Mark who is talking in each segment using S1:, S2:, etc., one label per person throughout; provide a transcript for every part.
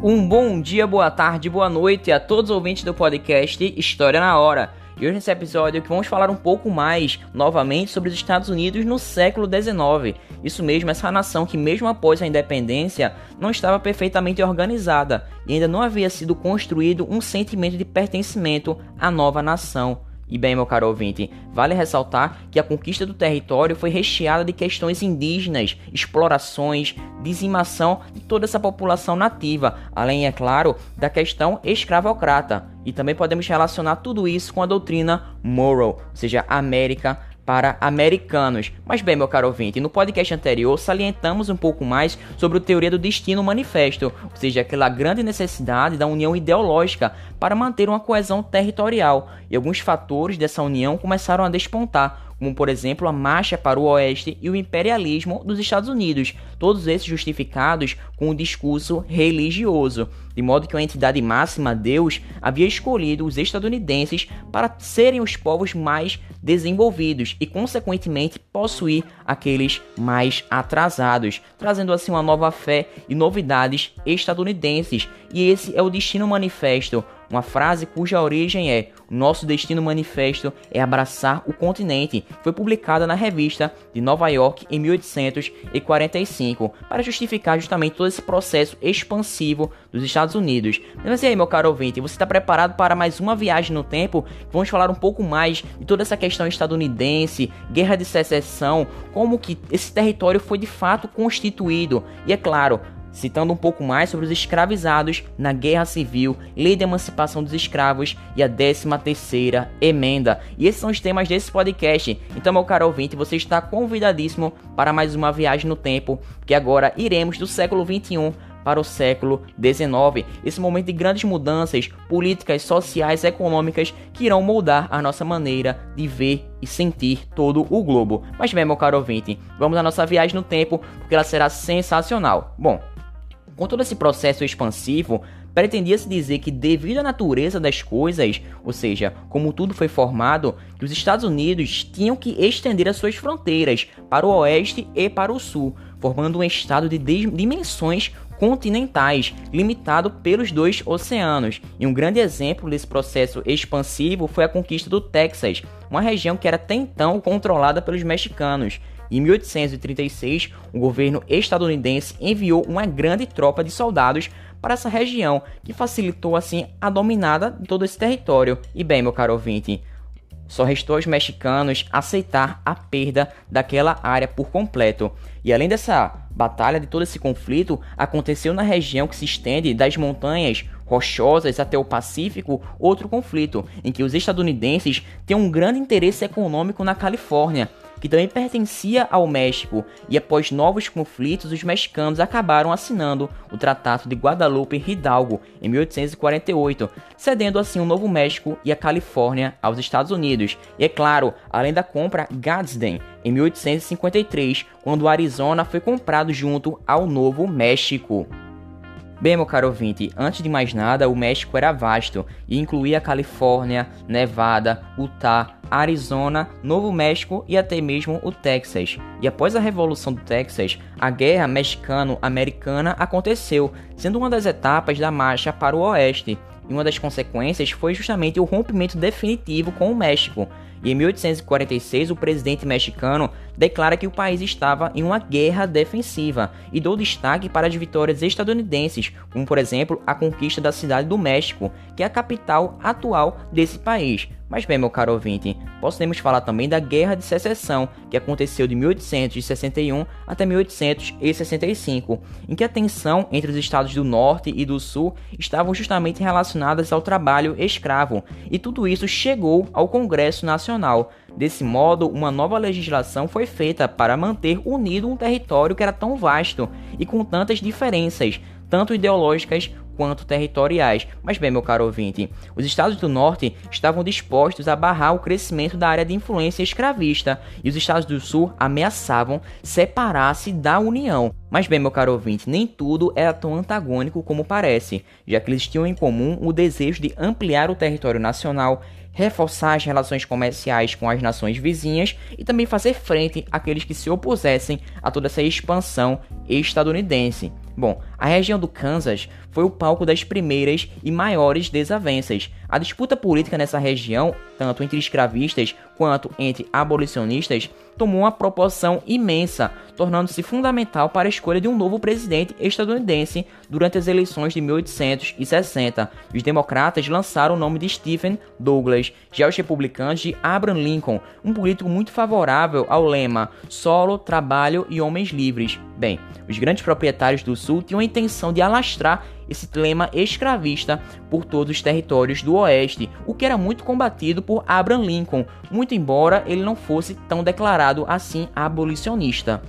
S1: Um bom dia, boa tarde, boa noite a todos os ouvintes do podcast História na Hora. E hoje nesse episódio que vamos falar um pouco mais, novamente, sobre os Estados Unidos no século XIX. Isso mesmo, essa nação que mesmo após a independência não estava perfeitamente organizada e ainda não havia sido construído um sentimento de pertencimento à nova nação. E bem, meu caro ouvinte, vale ressaltar que a conquista do território foi recheada de questões indígenas, explorações, dizimação de toda essa população nativa, além, é claro, da questão escravocrata. E também podemos relacionar tudo isso com a doutrina Morrow, ou seja, América para americanos. Mas bem, meu caro ouvinte, no podcast anterior salientamos um pouco mais sobre a teoria do destino manifesto, ou seja, aquela grande necessidade da união ideológica para manter uma coesão territorial, e alguns fatores dessa união começaram a despontar, como por exemplo a marcha para o oeste e o imperialismo dos Estados Unidos, todos esses justificados com o discurso religioso, de modo que a entidade máxima, Deus, havia escolhido os estadunidenses para serem os povos mais desenvolvidos e, consequentemente, possuir aqueles mais atrasados, trazendo assim uma nova fé e novidades estadunidenses. E esse é o destino manifesto uma frase cuja origem é Nosso Destino Manifesto é abraçar o continente. Foi publicada na revista de Nova York em 1845 para justificar justamente todo esse processo expansivo dos Estados Unidos. Mas e aí, meu caro ouvinte, você está preparado para mais uma viagem no tempo? Vamos falar um pouco mais de toda essa questão estadunidense, guerra de secessão, como que esse território foi de fato constituído. E é claro, citando um pouco mais sobre os escravizados na Guerra Civil, Lei de Emancipação dos Escravos e a 13ª Emenda. E esses são os temas desse podcast. Então, meu caro ouvinte, você está convidadíssimo para mais uma viagem no tempo, que agora iremos do século 21 para o século XIX. Esse momento de grandes mudanças políticas, sociais, econômicas que irão moldar a nossa maneira de ver e sentir todo o globo. Mas bem, meu caro ouvinte, vamos à nossa viagem no tempo, porque ela será sensacional. Bom, com todo esse processo expansivo, pretendia-se dizer que, devido à natureza das coisas, ou seja, como tudo foi formado, que os Estados Unidos tinham que estender as suas fronteiras para o oeste e para o sul, formando um estado de dimensões continentais, limitado pelos dois oceanos. E um grande exemplo desse processo expansivo foi a conquista do Texas, uma região que era até então controlada pelos mexicanos. Em 1836, o governo estadunidense enviou uma grande tropa de soldados para essa região, que facilitou assim a dominada de todo esse território. E bem, meu caro ouvinte, só restou aos mexicanos aceitar a perda daquela área por completo. E além dessa batalha, de todo esse conflito, aconteceu na região que se estende das montanhas rochosas até o Pacífico outro conflito, em que os estadunidenses têm um grande interesse econômico na Califórnia que também pertencia ao México, e após novos conflitos, os mexicanos acabaram assinando o Tratado de Guadalupe Hidalgo em 1848, cedendo assim o Novo México e a Califórnia aos Estados Unidos. E é claro, além da compra Gadsden em 1853, quando o Arizona foi comprado junto ao Novo México. Bem, meu caro ouvinte, antes de mais nada, o México era vasto e incluía Califórnia, Nevada, Utah, Arizona, Novo México e até mesmo o Texas. E após a Revolução do Texas, a Guerra Mexicano-Americana aconteceu, sendo uma das etapas da marcha para o oeste. E uma das consequências foi justamente o rompimento definitivo com o México, e em 1846, o presidente mexicano declara que o país estava em uma guerra defensiva e deu destaque para as vitórias estadunidenses, como por exemplo a conquista da cidade do México, que é a capital atual desse país. Mas bem, meu caro ouvinte, podemos falar também da Guerra de Secessão, que aconteceu de 1861 até 1865, em que a tensão entre os estados do Norte e do Sul estavam justamente relacionadas ao trabalho escravo, e tudo isso chegou ao Congresso Nacional. Desse modo, uma nova legislação foi feita para manter unido um território que era tão vasto e com tantas diferenças, tanto ideológicas quanto territoriais. Mas bem, meu caro ouvinte, os estados do norte estavam dispostos a barrar o crescimento da área de influência escravista e os estados do sul ameaçavam separar-se da União. Mas bem, meu caro ouvinte, nem tudo era tão antagônico como parece, já que eles tinham em comum o desejo de ampliar o território nacional, reforçar as relações comerciais com as nações vizinhas e também fazer frente àqueles que se opusessem a toda essa expansão estadunidense. Bom, a região do Kansas foi o palco das primeiras e maiores desavenças. A disputa política nessa região, tanto entre escravistas quanto entre abolicionistas, tomou uma proporção imensa, tornando-se fundamental para a escolha de um novo presidente estadunidense durante as eleições de 1860. Os democratas lançaram o nome de Stephen Douglas, já os republicanos de Abraham Lincoln, um político muito favorável ao lema solo, trabalho e homens livres. Bem, os grandes proprietários do Sul tinham a intenção de alastrar esse lema escravista por todos os territórios do Oeste, o que era muito combatido por Abraham Lincoln, muito embora ele não fosse tão declarado assim abolicionista.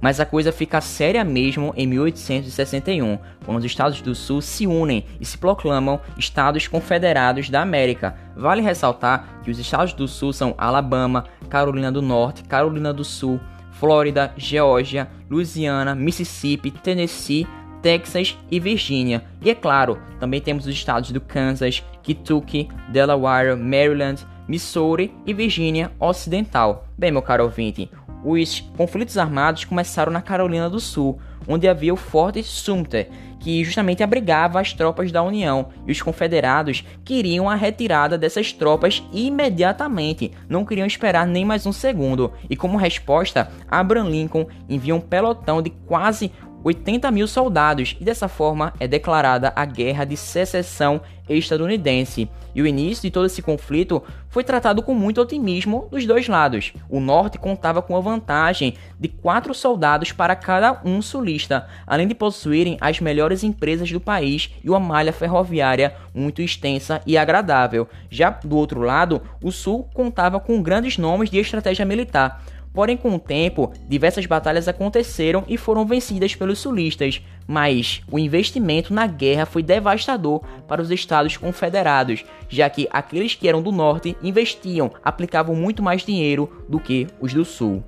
S1: Mas a coisa fica séria mesmo em 1861, quando os Estados do Sul se unem e se proclamam Estados Confederados da América. Vale ressaltar que os Estados do Sul são Alabama, Carolina do Norte, Carolina do Sul, Flórida, Geórgia, Louisiana, Mississippi, Tennessee, Texas e Virgínia. E é claro, também temos os estados do Kansas, Kentucky, Delaware, Maryland, Missouri e Virgínia Ocidental. Bem, meu caro ouvinte, os conflitos armados começaram na Carolina do Sul, onde havia o Forte Sumter, que justamente abrigava as tropas da União, e os confederados queriam a retirada dessas tropas imediatamente, não queriam esperar nem mais um segundo, e como resposta, Abraham Lincoln envia um pelotão de quase 80 mil soldados, e dessa forma é declarada a Guerra de Secessão estadunidense. E o início de todo esse conflito foi tratado com muito otimismo dos dois lados. O norte contava com a vantagem de quatro soldados para cada um sulista, além de possuírem as melhores empresas do país e uma malha ferroviária muito extensa e agradável. Já do outro lado, o sul contava com grandes nomes de estratégia militar Porém, com o tempo, diversas batalhas aconteceram e foram vencidas pelos sulistas, mas o investimento na guerra foi devastador para os estados confederados, já que aqueles que eram do norte investiam, aplicavam muito mais dinheiro do que os do sul.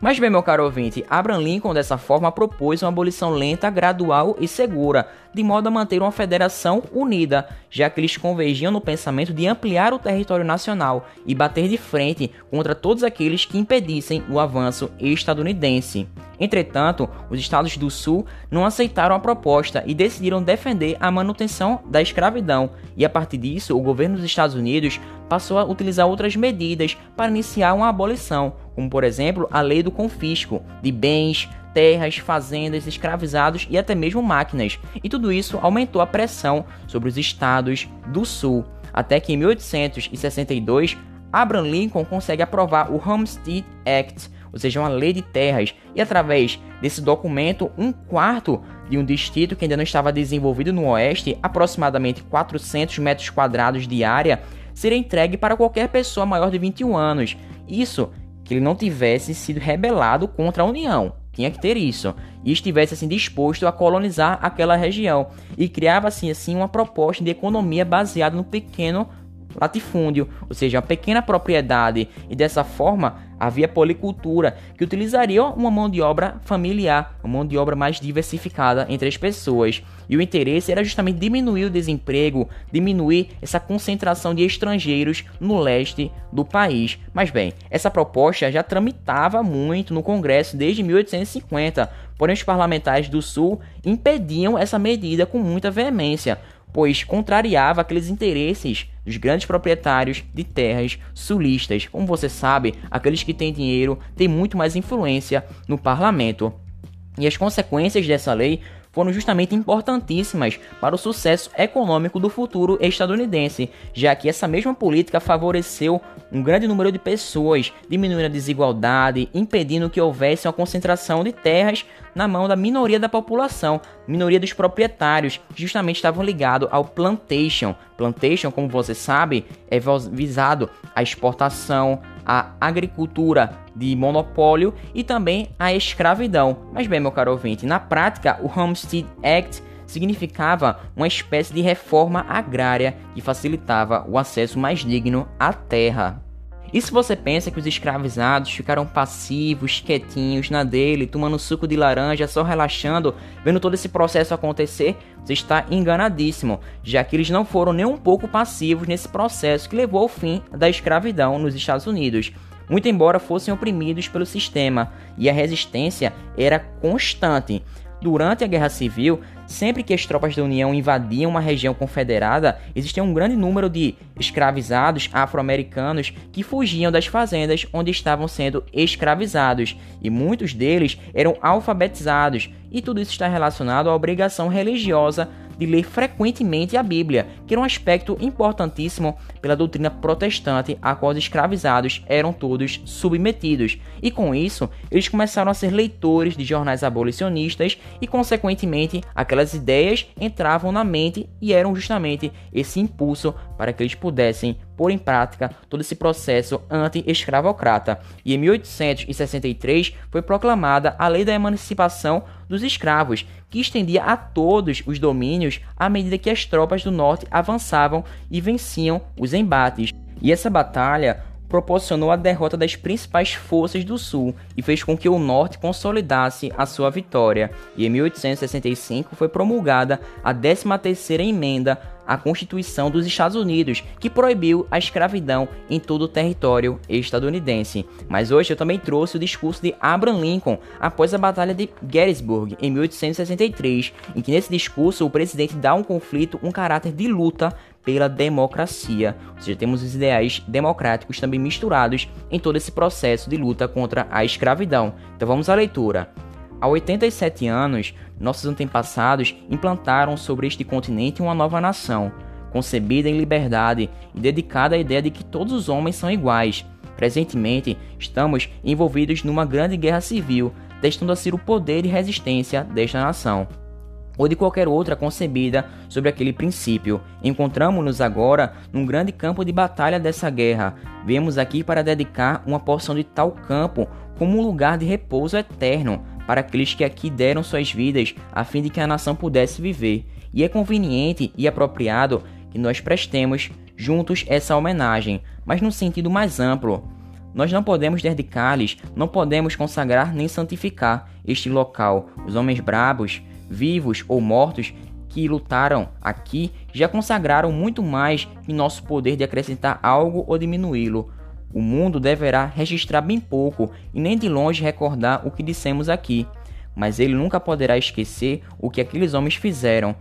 S1: Mas bem, meu caro ouvinte, Abraham Lincoln dessa forma propôs uma abolição lenta, gradual e segura, de modo a manter uma federação unida, já que eles convergiam no pensamento de ampliar o território nacional e bater de frente contra todos aqueles que impedissem o avanço estadunidense. Entretanto, os estados do Sul não aceitaram a proposta e decidiram defender a manutenção da escravidão, e a partir disso, o governo dos Estados Unidos passou a utilizar outras medidas para iniciar uma abolição, como por exemplo a lei do confisco de bens, terras, fazendas, escravizados e até mesmo máquinas, e tudo isso aumentou a pressão sobre os estados do Sul, até que em 1862 Abraham Lincoln consegue aprovar o Homestead Act, ou seja, uma lei de terras, e através desse documento, um quarto de um distrito que ainda não estava desenvolvido no oeste, aproximadamente 400 metros quadrados de área, seria entregue para qualquer pessoa maior de 21 anos. Isso que ele não tivesse sido rebelado contra a União. Tinha que ter isso. E estivesse assim disposto a colonizar aquela região. E criava assim, assim uma proposta de economia baseada no pequeno latifúndio, ou seja, uma pequena propriedade, e dessa forma havia policultura, que utilizaria uma mão de obra familiar, uma mão de obra mais diversificada entre as pessoas. E o interesse era justamente diminuir o desemprego, diminuir essa concentração de estrangeiros no leste do país. Mas bem, essa proposta já tramitava muito no Congresso desde 1850, porém os parlamentares do Sul impediam essa medida com muita veemência pois contrariava aqueles interesses dos grandes proprietários de terras sulistas. Como você sabe, aqueles que têm dinheiro têm muito mais influência no parlamento. E as consequências dessa lei foram justamente importantíssimas para o sucesso econômico do futuro estadunidense, já que essa mesma política favoreceu um grande número de pessoas, diminuindo a desigualdade, impedindo que houvesse uma concentração de terras na mão da minoria da população, minoria dos proprietários, que justamente estavam ligados ao plantation. Plantation, como você sabe, é visado à exportação, à agricultura de monopólio e também à escravidão. Mas bem, meu caro ouvinte, na prática, o Homestead Act significava uma espécie de reforma agrária que facilitava o acesso mais digno à terra. E se você pensa que os escravizados ficaram passivos, quietinhos na dele, tomando suco de laranja, só relaxando, vendo todo esse processo acontecer, você está enganadíssimo, já que eles não foram nem um pouco passivos nesse processo que levou ao fim da escravidão nos Estados Unidos. Muito embora fossem oprimidos pelo sistema, e a resistência era constante. Durante a Guerra Civil, sempre que as tropas da União invadiam uma região confederada, existia um grande número de escravizados afro-americanos que fugiam das fazendas onde estavam sendo escravizados, e muitos deles eram alfabetizados, e tudo isso está relacionado à obrigação religiosa de ler frequentemente a Bíblia, que era um aspecto importantíssimo pela doutrina protestante a qual os escravizados eram todos submetidos. E com isso, eles começaram a ser leitores de jornais abolicionistas e, consequentemente, aquelas ideias entravam na mente e eram justamente esse impulso para que eles pudessem pôr em prática todo esse processo anti-escravocrata. E em 1863 foi proclamada a Lei da Emancipação dos Escravos, que estendia a todos os domínios à medida que as tropas do norte avançavam e venciam os embates. E essa batalha proporcionou a derrota das principais forças do Sul e fez com que o Norte consolidasse a sua vitória. E em 1865 foi promulgada a 13ª emenda à Constituição dos Estados Unidos, que proibiu a escravidão em todo o território estadunidense. Mas hoje eu também trouxe o discurso de Abraham Lincoln após a Batalha de Gettysburg em 1863, em que nesse discurso o presidente dá um conflito um caráter de luta pela democracia. Ou seja, temos os ideais democráticos também misturados em todo esse processo de luta contra a escravidão. Então vamos à leitura. Há 87 anos, nossos antepassados implantaram sobre este continente uma nova nação, concebida em liberdade e dedicada à ideia de que todos os homens são iguais. Presentemente, estamos envolvidos numa grande guerra civil, testando a ser o poder e resistência desta nação ou de qualquer outra concebida sobre aquele princípio. Encontramos-nos agora num grande campo de batalha dessa guerra. Vemos aqui para dedicar uma porção de tal campo como um lugar de repouso eterno para aqueles que aqui deram suas vidas a fim de que a nação pudesse viver. E é conveniente e apropriado que nós prestemos juntos essa homenagem, mas num sentido mais amplo. Nós não podemos dedicar-lhes, não podemos consagrar nem santificar este local. Os homens brabos, vivos ou mortos, que lutaram aqui já consagraram muito mais em nosso poder de acrescentar algo ou diminuí-lo. O mundo deverá registrar bem pouco e nem de longe recordar o que dissemos aqui, mas ele nunca poderá esquecer o que aqueles homens fizeram.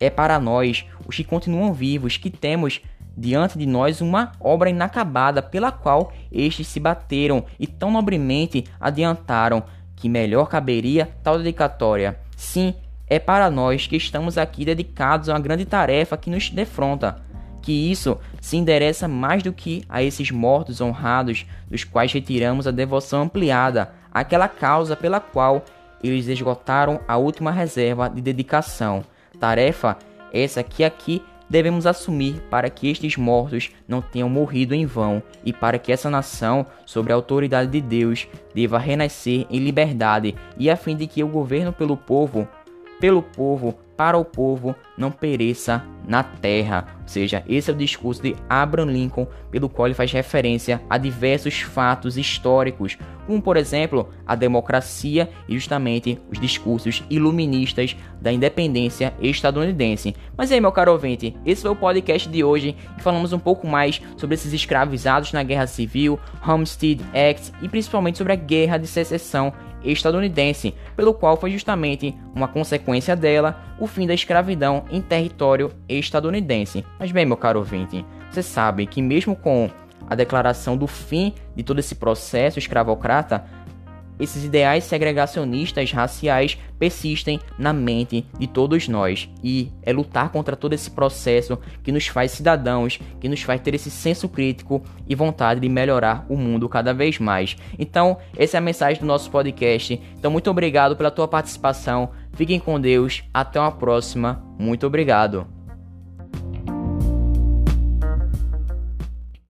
S1: É para nós, os que continuam vivos, que temos diante de nós uma obra inacabada pela qual estes se bateram e tão nobremente adiantaram que melhor caberia tal dedicatória. Sim, é para nós que estamos aqui dedicados a uma grande tarefa que nos defronta, que isso se endereça mais do que a esses mortos honrados, dos quais retiramos a devoção ampliada, àquela causa pela qual eles esgotaram a última reserva de dedicação. Tarefa essa que aqui devemos assumir para que estes mortos não tenham morrido em vão e para que essa nação, sob a autoridade de Deus, deva renascer em liberdade e a fim de que o governo pelo povo pelo povo, para o povo, não pereça na terra. Ou seja, esse é o discurso de Abraham Lincoln, pelo qual ele faz referência a diversos fatos históricos, como por exemplo a democracia e justamente os discursos iluministas da independência estadunidense. Mas aí, meu caro ouvinte, esse foi o podcast de hoje e falamos um pouco mais sobre esses escravizados na Guerra Civil, Homestead Act e principalmente sobre a Guerra de Secessão estadunidense, pelo qual foi justamente uma consequência dela o fim da escravidão em território estadunidense. Mas bem, meu caro ouvinte, você sabe que mesmo com a declaração do fim de todo esse processo escravocrata, esses ideais segregacionistas raciais persistem na mente de todos nós e é lutar contra todo esse processo que nos faz cidadãos, que nos faz ter esse senso crítico e vontade de melhorar o mundo cada vez mais. Então, essa é a mensagem do nosso podcast. Então, muito obrigado pela tua participação. Fiquem com Deus. Até uma próxima. Muito obrigado.